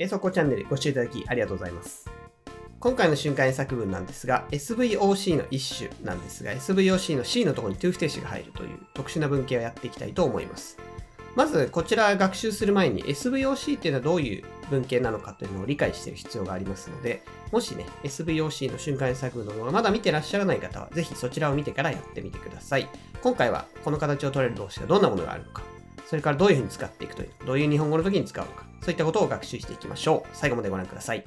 英速攻チャンネルご視聴いただきありがとうございます。今回の瞬間演作文なんですが、SVOC の一種なんですが、SVOC の C のところに to 不定詞が入るという特殊な文系をやっていきたいと思います。まず、こちら学習する前に SVOC っていうのはどういう文系なのかというのを理解している必要がありますので、もしね、SVOC の瞬間演作文の動画まだ見てらっしゃらない方は、ぜひそちらを見てからやってみてください。今回はこの形を取れる動詞がどんなものがあるのか、それからどういうふうに使っていくという、どういう日本語の時に使うのか、そういったことを学習していきましょう。最後までご覧ください。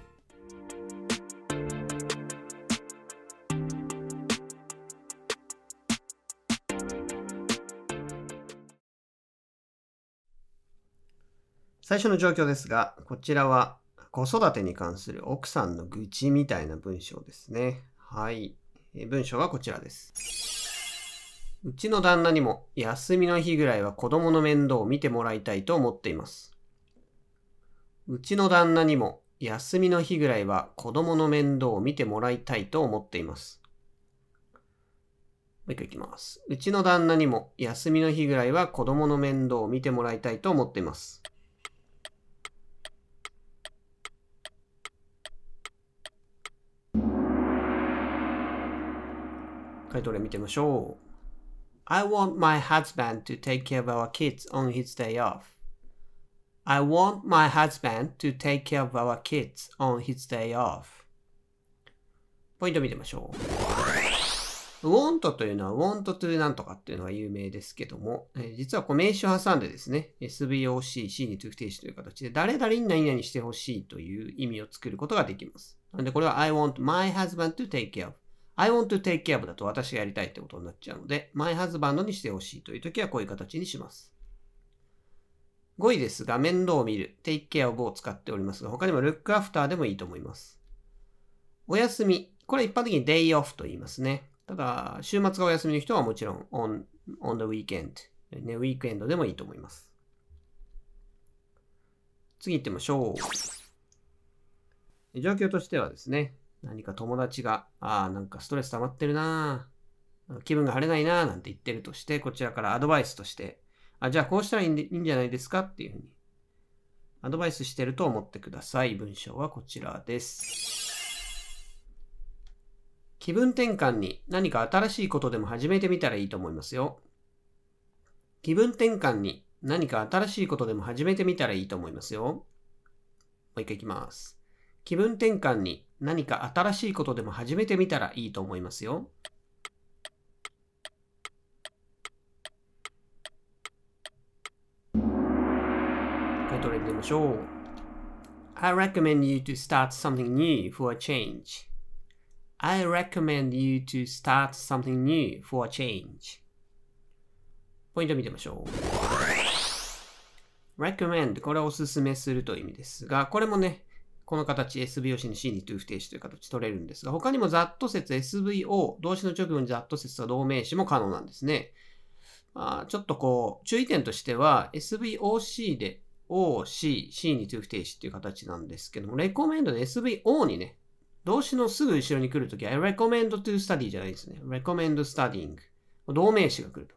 最初の状況ですが、こちらは子育てに関する奥さんの愚痴みたいな文章ですね。はい。文章はこちらです。うちの旦那にも休みの日ぐらいは子供の面倒を見てもらいたいと思っています。うちの旦那にも休みの日ぐらいは子供の面倒を見てもらいたいと思っています。もう一回いきます。うちの旦那にも休みの日ぐらいは子供の面倒を見てもらいたいと思っています。回答例見てみましょう。I want my husband to take care of our kids on his day off. I want my husband to take care of our kids on his day off. ポイント見てみましょう。want というのは want to なんとかっていうのが有名ですけども、え実はこう名詞を挟んでですね、SVOC、C に to 不定詞という形で誰々に何々してほしいという意味を作ることができます。なのでこれは I want my husband to take care of I want to take care of だと私がやりたいってことになっちゃうので、my husband にしてほしいという時はこういう形にします。5位ですが、面倒を見る、take care of を使っておりますが、他にも look after でもいいと思います。お休み、これ一般的に day off と言いますね。ただ、週末がお休みの人はもちろん on, on the weekend、ね、ウィークエンドでもいいと思います。次行ってみましょう。状況としてはですね、何か友達が、ああ、なんかストレス溜まってるな気分が晴れないななんて言ってるとして、こちらからアドバイスとして、あ、じゃあこうしたらいいんでいいんじゃないですかっていうふうに、アドバイスしてると思ってください。文章はこちらです。気分転換に何か新しいことでも始めてみたらいいと思いますよ。気分転換に何か新しいことでも始めてみたらいいと思いますよ。もう一回いきます。気分転換に何か新しいことでも始めてみたらいいと思いますよ。ましょう。I recommend you to start something new for a change. I recommend you to start something new for a change. ポイント見てみましょう。recommend これはおすすめするという意味ですが、これもね、この形 SVO に C に to 不定詞という形取れるんですが、他にもざっと説 SVO、動詞の直後にざっと説と動名詞も可能なんですね。まあ、ちょっとこう、注意点としては SVOC で O、C、C に to 不定詞っていう形なんですけども、レコメンドで SVO にね、動詞のすぐ後ろに来るときは I recommend to study じゃないですね。recommend studying。動名詞が来ると。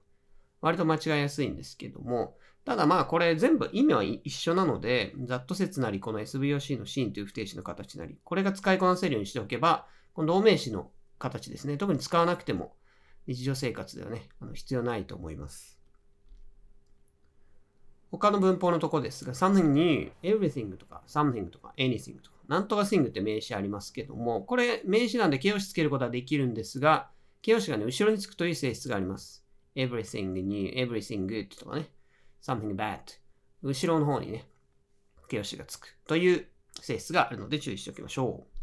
割と間違いやすいんですけども、ただまあこれ全部意味は一緒なので、ざっと説なりこの SVOC のシーンという不定詞の形なり、これが使いこなせるようにしておけば、この動名詞の形ですね。特に使わなくても日常生活ではね、あの必要ないと思います。他の文法のとこですが、something に everything とか something とか anything とか、なんとか thing って名詞ありますけども、これ名詞なんで形容詞つけることはできるんですが、形容詞がね、後ろにつくという性質があります。everything new, everything good とかね。something bad 後ろの方にね、形容詞がつくという性質があるので注意しておきましょう。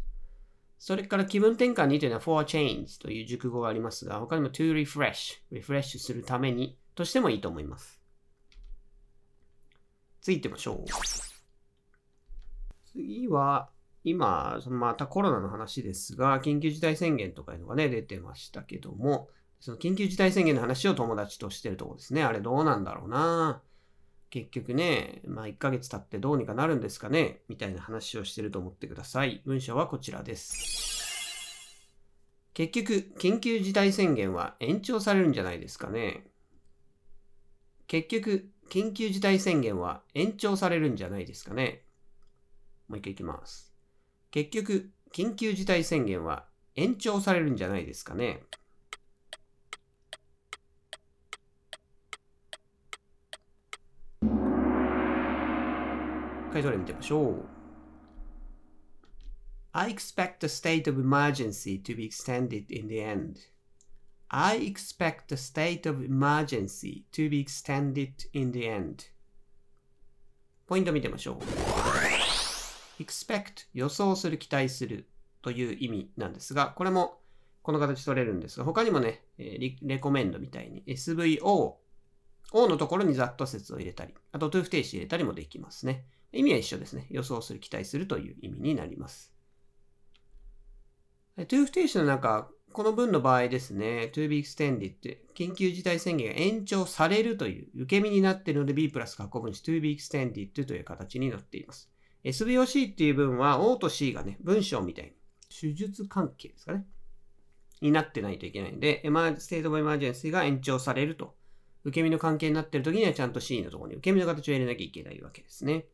それから気分転換にというのは for change という熟語がありますが、他にも to refresh、リフレッシュするためにとしてもいいと思います。次行ってみましょう。次は、今、そのまたコロナの話ですが、緊急事態宣言とかいうのがね、出てましたけども、その緊急事態宣言の話を友達としてるとこですね。あれどうなんだろうな。結局ね、まあ1ヶ月経ってどうにかなるんですかねみたいな話をしてると思ってください。文章はこちらです。結局、緊急事態宣言は延長されるんじゃないですかね。結局、緊急事態宣言は延長されるんじゃないですかね。もう一回いきます。結局、緊急事態宣言は延長されるんじゃないですかね。回答例見てみましょう。I expect the state of emergency to be extended in the end. I expect the state of emergency to be extended in the end. ポイント見てみましょう。expect 予想する、期待するという意味なんですが、これもこの形取れるんですが、他にもね、レレコメンドみたいに SVO、O のところにざっと説を入れたり、あと to 不定詞入れたりもできますね。意味は一緒ですね。予想する、期待するという意味になります。to 不定詞の中、この文の場合ですね、to be extended 緊急事態宣言が延長されるという受け身になっているので B プラス過去分詞 to be extended という形になっています。SVOC っていう文は O と C がね、文章みたいに主述関係ですかね。になってないといけないので、 state of emergency が延長されると。受け身の関係になっている時にはちゃんと C のところに受け身の形を入れなきゃいけないわけですね。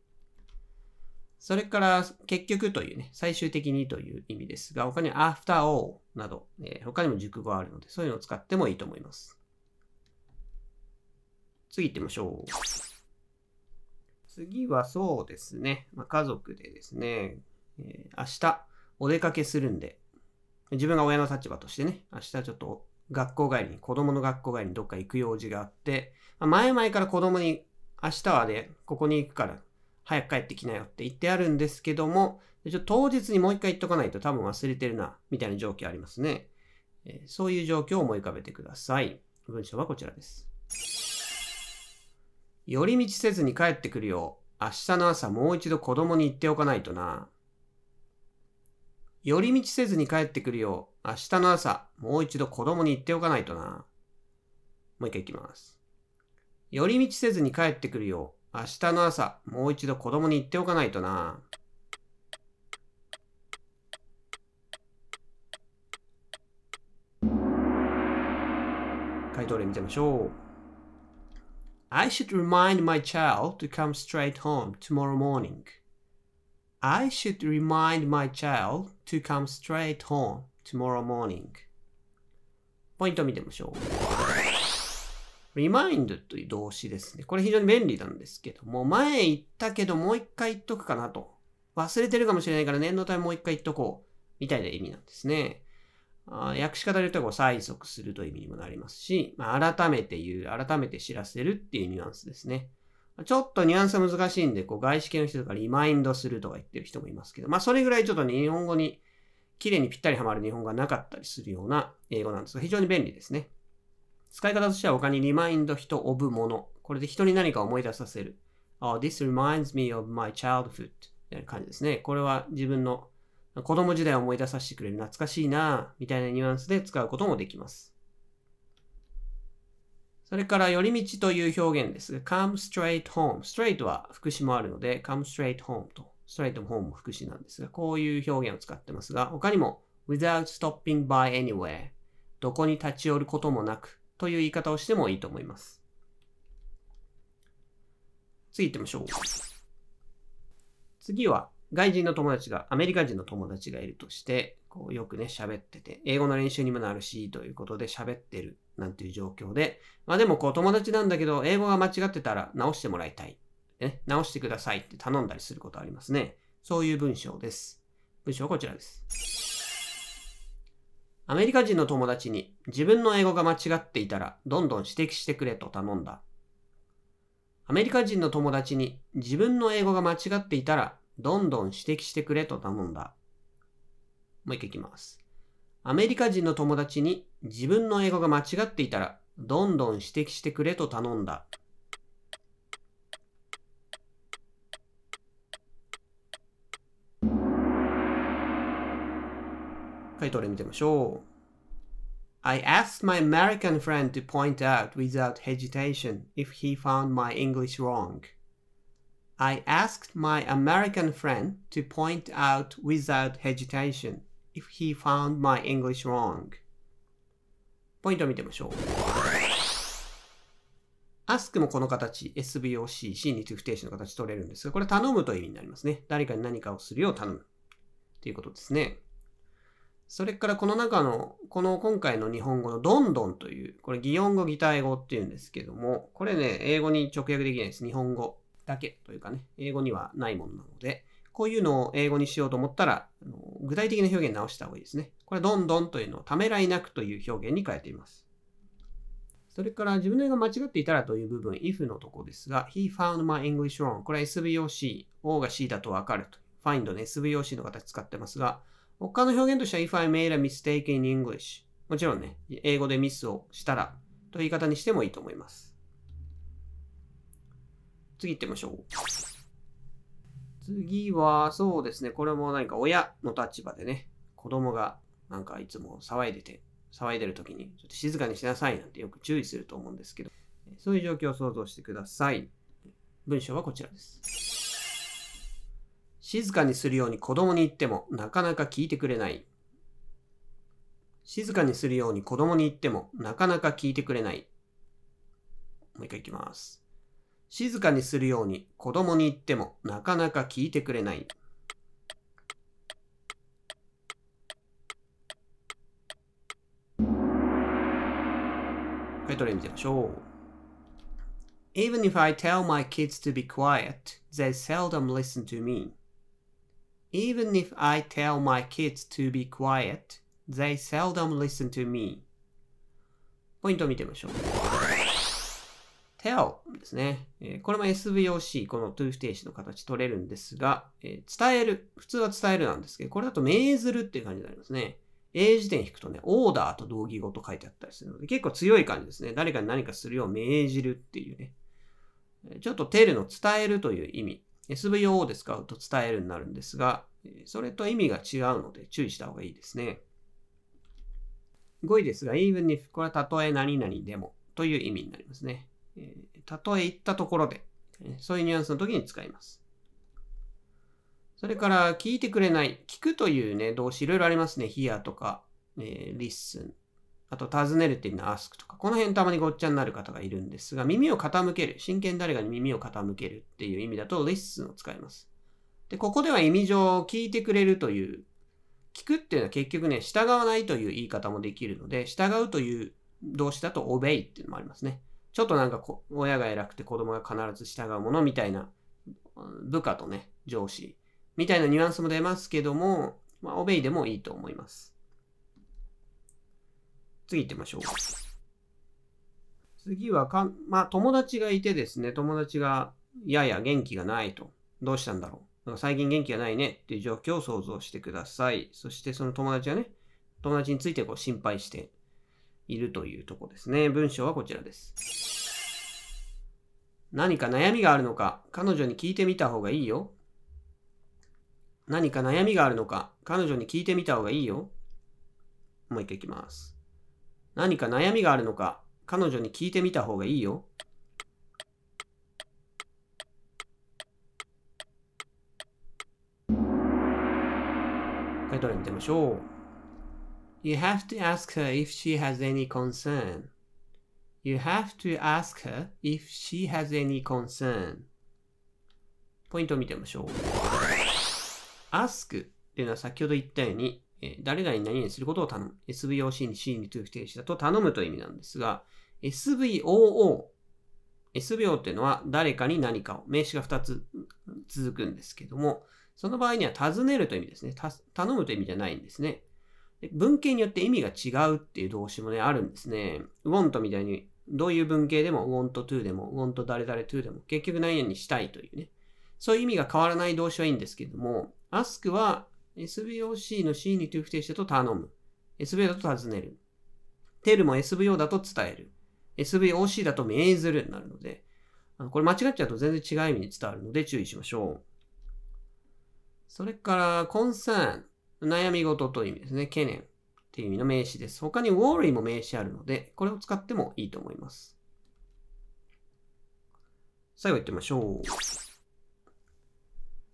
それから、結局というね、最終的にという意味ですが、他に after all など、えー、他にも熟語があるので、そういうのを使ってもいいと思います。次行ってみましょう。次はそうですね、まあ、家族でですね、えー、明日お出かけするんで、自分が親の立場としてね、明日ちょっと学校帰りに、子供の学校帰りにどっか行く用事があって、まあ、前々から子供に明日はね、ここに行くから早く帰ってきなよって言ってあるんですけども、ちょ当日にもう一回言っとかないと多分忘れてるな、みたいな状況ありますね。え、そういう状況を思い浮かべてください。文章はこちらです。寄り道せずに帰ってくるよう、明日の朝もう一度子供に言っておかないとな。寄り道せずに帰ってくるよう、明日の朝もう一度子供に言っておかないとな。もう一回いきます。寄り道せずに帰ってくるよう、明日の朝、もう一度子供に言っておかないとな。回答例見てみましょう。I should remind my child to come straight home tomorrow morning. I should remind my child to come straight home tomorrow morning. ポイント見てみましょう。Remind という動詞ですね。これ非常に便利なんですけども、前言ったけどもう一回言っとくかなと。忘れてるかもしれないから念のためもう一回言っとこう。みたいな意味なんですね。あ訳し方で言うとこう催促するという意味にもなりますし、まあ、改めて言う、改めて知らせるっていうニュアンスですね。ちょっとニュアンスは難しいんで、こう外資系の人とかリマインドするとか言ってる人もいますけど、まあそれぐらいちょっと、日本語に綺麗にぴったりはまる日本語がなかったりするような英語なんですが、非常に便利ですね。使い方としては他にリマインド人、オブもの。これで人に何か思い出させる。Oh, this reminds me of my childhood. みたいな感じですね。これは自分の子供時代を思い出させてくれる懐かしいなみたいなニュアンスで使うこともできます。それから、寄り道という表現です。come straight home. straight は副詞もあるので、come straight home と。straight home も副詞なんですが、こういう表現を使ってますが、他にも without stopping by anywhere どこに立ち寄ることもなくという言い方をしてもいいと思います。次行ってみましょう。次は、外人の友達が、アメリカ人の友達がいるとして、こうよくね、喋ってて、英語の練習にもなるし、ということで喋ってるなんていう状況で、まあでもこう友達なんだけど、英語が間違ってたら直してもらいたい。ね、直してくださいって頼んだりすることありますね。そういう文章です。文章はこちらです。アメリカ人の友達に自分の英語が間違っていたらどんどん指摘してくれと頼んだ。アメリカ人の友達に自分の英語が間違っていたらどんどん指摘してくれと頼んだ。もう一回いきます。アメリカ人の友達に自分の英語が間違っていたらどんどん指摘してくれと頼んだ。回答例見てみましょう。I asked my American friend to point out without hesitation if he found my English wrong. I asked my American friend to point out without hesitation if he found my English wrong. ポイントを見てみましょう。ask もこの形、SVOC、C に to 不定詞の形取れるんですが、これ頼むという意味になりますね。誰かに何かをするよう頼む。ということですね。それからこの中の、この今回の日本語のどんどんという、これ擬音語、擬態語っていうんですけども、これね、英語に直訳できないです。日本語だけというかね、英語にはないものなので、こういうのを英語にしようと思ったら、具体的な表現直した方がいいですね。これ、どんどんというのをためらいなくという表現に変えています。それから自分の英語が間違っていたらという部分、if のとこですが、he found my English wrong. これは SVOC、O が C だとわかると。find の SVOC の形使ってますが、他の表現としては if I made a mistake in English もちろんね、英語でミスをしたらという言い方にしてもいいと思います。次行ってみましょう。次は、そうですね、これも何か親の立場でね、子供がなんかいつも騒いでて、騒いでる時に、ちょっと静かにしなさいなんてよく注意すると思うんですけど、そういう状況を想像してください。文章はこちらです。静かにするように子供に言ってもなかなか聞いてくれない。静かにするように子供に言ってもなかなか聞いてくれない。もう一回いきます。静かにするように子供に言ってもなかなか聞いてくれない。はい、トレ見てみましょう。Even if I tell my kids to be quiet, they seldom listen to me. Even if I tell my kids to be quiet, they seldom listen to me. ポイントを見てみましょう。tell ですね。これも SVOC、この to 不定詞の形取れるんですが、伝える。普通は伝えるなんですけど、これだと命ずるっていう感じになりますね。A 辞典引くとね、オーダーと同義語と書いてあったりするので、結構強い感じですね。誰かに何かするよう命じるっていうね。ちょっと tell の伝えるという意味。SVO で使うと伝えるになるんですが、それと意味が違うので注意した方がいいですね。5位ですが、even if これはたとえ何々でもという意味になりますね。たとえ言ったところで、そういうニュアンスの時に使います。それから、聞いてくれない。聞くというね、動詞いろいろありますね。hear とか、えー、listen。あと、尋ねるっていうのは ask とか。この辺たまにごっちゃになる方がいるんですが、耳を傾ける。真剣誰かに耳を傾けるっていう意味だと listen を使います。で、ここでは意味上、聞いてくれるという、聞くっていうのは結局ね、従わないという言い方もできるので、従うという動詞だと obey っていうのもありますね。ちょっとなんか親が偉くて子供が必ず従うものみたいな、部下とね、上司みたいなニュアンスも出ますけども、まあ、obey でもいいと思います。次行ってみましょう。次はか、まあ、友達がいてですね、友達がやや元気がないと。どうしたんだろう。最近元気がないねっていう状況を想像してください。そしてその友達はね、友達についてこう心配しているというとこですね。文章はこちらです。何か悩みがあるのか、彼女に聞いてみた方がいいよ。何か悩みがあるのか、彼女に聞いてみた方がいいよ。もう一回いきます。何か悩みがあるのか、彼女に聞いてみた方がいいよ。タイトル見てみましょう。You have to ask her if she has any concern. You have to ask her if she has any concern. ポイントを見てみましょう。ask っていうのは先ほど言ったように、え、誰々に何々することを頼む。SVOC に C に to 不定詞だと頼むという意味なんですが、SVOO。SVO っていうのは誰かに何かを、名詞が2つ続くんですけども、その場合には尋ねるという意味ですね。頼むという意味じゃないんですね。文型によって意味が違うっていう動詞もね、あるんですね。want みたいに、どういう文型でも want to でも want 誰々 to でも結局何々にしたいというね。そういう意味が変わらない動詞はいいんですけども、ask は SVOC の C に to 不定詞だと頼む。SVO だと尋ねる。tell も SVO だと伝える。SVOC だと命ずるになるので、これ間違っちゃうと全然違う意味に伝わるので注意しましょう。それから、concern。悩み事という意味ですね。懸念っていう意味の名詞です。他に worry も名詞あるので、これを使ってもいいと思います。最後言ってみましょう。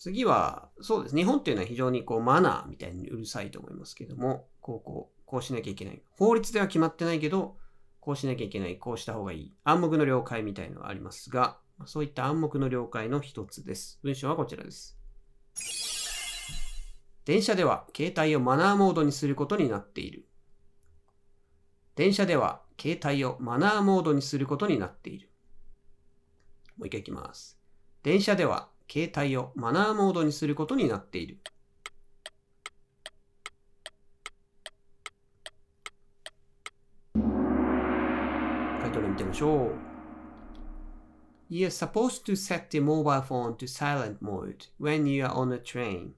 次は、そうです。日本っていうのは非常にこうマナーみたいにうるさいと思いますけども、こうこう、こうしなきゃいけない。法律では決まってないけど、こうしなきゃいけない、こうした方がいい。暗黙の了解みたいのがありますが、そういった暗黙の了解の一つです。文章はこちらです。電車では携帯をマナーモードにすることになっている。電車では携帯をマナーモードにすることになっている。もう一回いきます。電車では携帯をマナーモードにすることになっている。回答例見てみましょう。You're supposed to set the mobile phone to silent mode when you are on a train.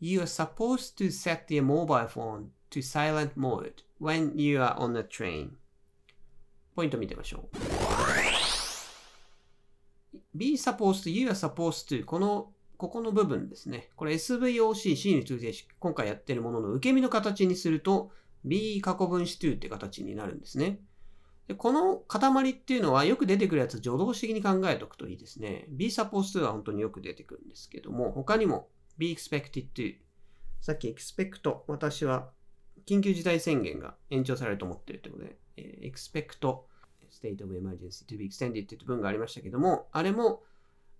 You are supposed to set the mobile phone to silent mode when you are on a train. ポイント見てみましょう。Be supposed you are supposed to この、ここの部分ですね。これ SVOC、C に通定式、今回やってるものの受け身の形にすると B 過去分詞 to って形になるんですね。でこの塊っていうのはよく出てくるやつ助動詞的に考えておくといいですね。be supposed to は本当によく出てくるんですけども、他にも be expected to さっき expect 私は緊急事態宣言が延長されると思ってるということで、えー、expect state of emergency to be extended って文がありましたけども、あれも、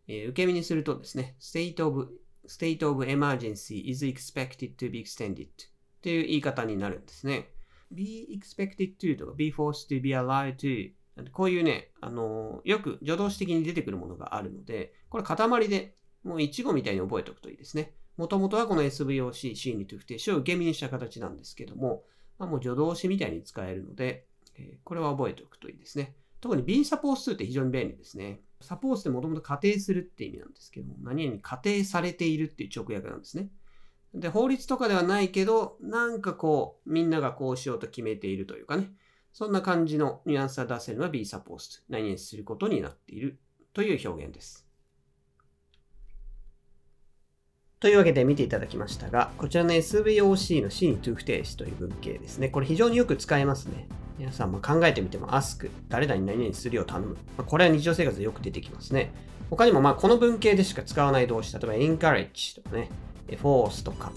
えー、受け身にするとですね、state of, state of emergency is expected to be extended っていう言い方になるんですね。be expected to とか be forced to be allowed to こういうね、あのー、よく助動詞的に出てくるものがあるので、これ塊でもう一語みたいに覚えておくといいですね。もともとはこの SVOC、C に to 不定詞を受け身にした形なんですけども、まあ、もう助動詞みたいに使えるので、え、これは覚えておくといいですね。特に B サポース2って非常に便利ですね。サポースってもともと仮定するって意味なんですけども、何々仮定されているっていう直訳なんですね。で、法律とかではないけど、なんかこう、みんながこうしようと決めているというかね、そんな感じのニュアンスが出せるのは B サポース。何々することになっているという表現です。というわけで見ていただきましたが、こちらの SVOC の C に to 不定詞という文型ですね。これ非常によく使えますね。皆さんも考えてみても ask 誰々に何々するよう頼む。まあ、これは日常生活でよく出てきますね。他にもまこの文型でしか使わない動詞、例えば encourage とかね、force とか、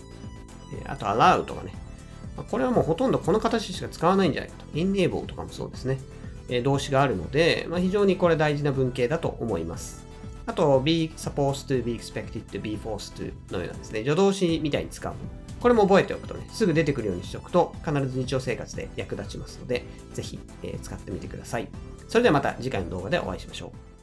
あと allow とかね。まあ、これはもうほとんどこの形しか使わないんじゃないかと。enable とかもそうですね。動詞があるので、まあ、非常にこれ大事な文型だと思います。あと、be supposed to, be expected to, be forced to のようなですね、助動詞みたいに使う。これも覚えておくとね、すぐ出てくるようにしておくと、必ず日常生活で役立ちますので、ぜひ、えー、使ってみてください。それではまた次回の動画でお会いしましょう。